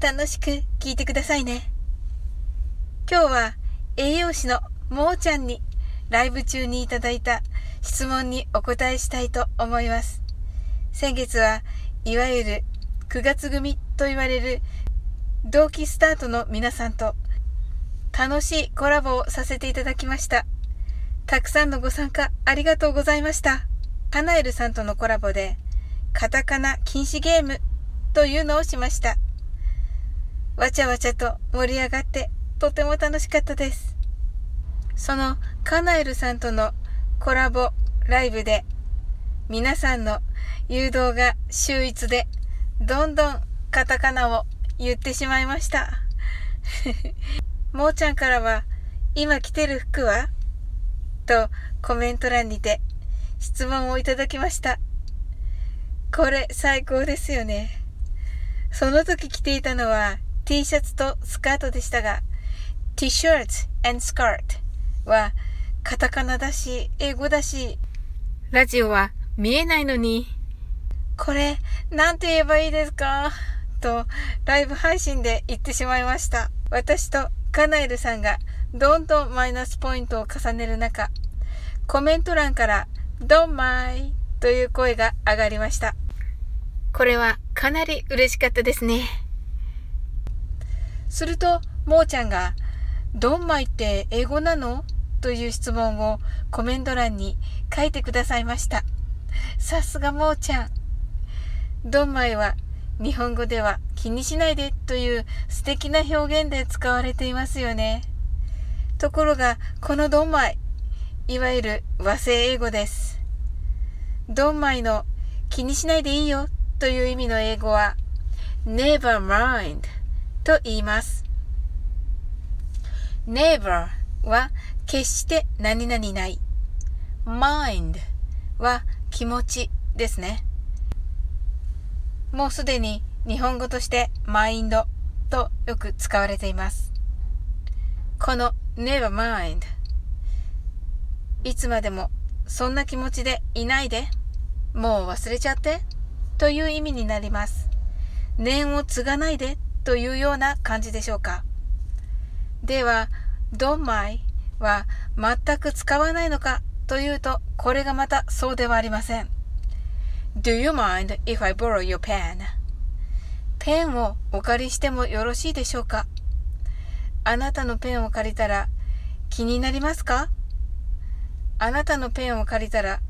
楽しく聞いてくださいね。今日は栄養士のもーちゃんにライブ中にいただいた質問にお答えしたいと思います。先月はいわゆる9月組と言われる同期スタートの皆さんと楽しいコラボをさせていただきました。たくさんのご参加ありがとうございました。カナエルさんとのコラボでカタカナ禁止ゲームというのをしました。わちゃわちゃと盛り上がってとても楽しかったです。そのカナエルさんとのコラボライブで皆さんの誘導が秀逸でどんどんカタカナを言ってしまいました。もーちゃんからは今着てる服は？とコメント欄にて質問をいただきました。これ最高ですよね。その時着ていたのは T シャツとスカートでしたが、T-shirt and skirt はカタカナだし、英語だし、ラジオは見えないのに、これ、なんて言えばいいですか？と、ライブ配信で言ってしまいました。私とカナエルさんがどんどんマイナスポイントを重ねる中、コメント欄から、ドンマイという声が上がりました。これはかなり嬉しかったですね。すると、もーちゃんが、ドンマイって英語なの？という質問をコメント欄に書いてくださいました。さすがもーちゃん。ドンマイは日本語では気にしないでという素敵な表現で使われていますよね。ところが、このドンマイ、いわゆる和製英語です。ドンマイの気にしないでいいよという意味の英語は never mind と言います。never は決して何々ない。mind は気持ちですね。もうすでに日本語としてマインドとよく使われています。この never mind いつまでもそんな気持ちでいないでもう忘れちゃってという意味になります。念を継がないでというような感じでしょうか。では、don't mind は全く使わないのかというと、これがまたそうではありません。Do you mind if I borrow your pen? ペンをお借りしてもよろしいでしょうかあなたのペンを借りたら気になりますか？あなたのペンを借りたら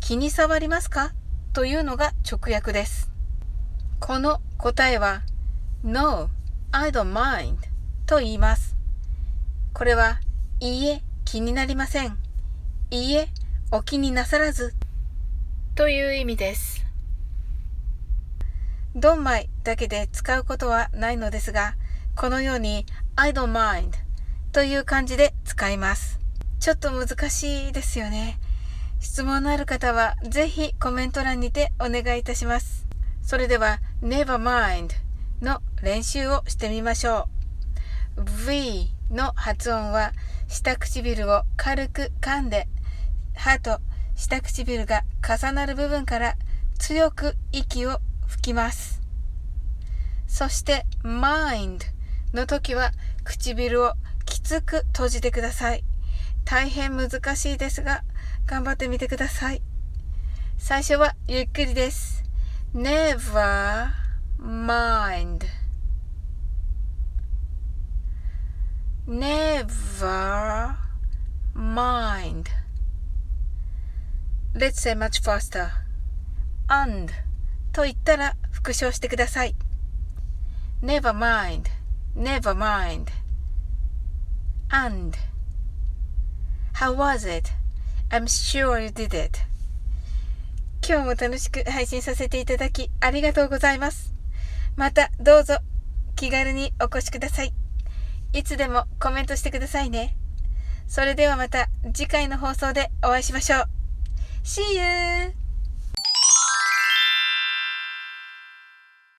気に障りますか？というのが直訳です。この答えは No, I don't mind と言います。これは、いいえ、気になりません。いいえ、お気になさらずという意味です。ドンマイだけで使うことはないのですが、このように I don't mind という感じで使います。ちょっと難しいですよね。質問のある方はぜひコメント欄にてお願いいたします。それでは never mind の練習をしてみましょう。V の発音は下唇を軽く噛んで歯と下唇が重なる部分から強く息を吹きます。そして mind の時は唇をきつく閉じてください。大変難しいですが頑張ってみてください。最初はゆっくりです。never mind never mind Let's say much faster and と言ったら復唱してください never mind never mind and how was it I'm sure you did it. 今日も楽しく配信させていただきありがとうございます。またどうぞ気軽にお越しください。いつでもコメントしてくださいね。それではまた次回の放送でお会いしましょう。See you!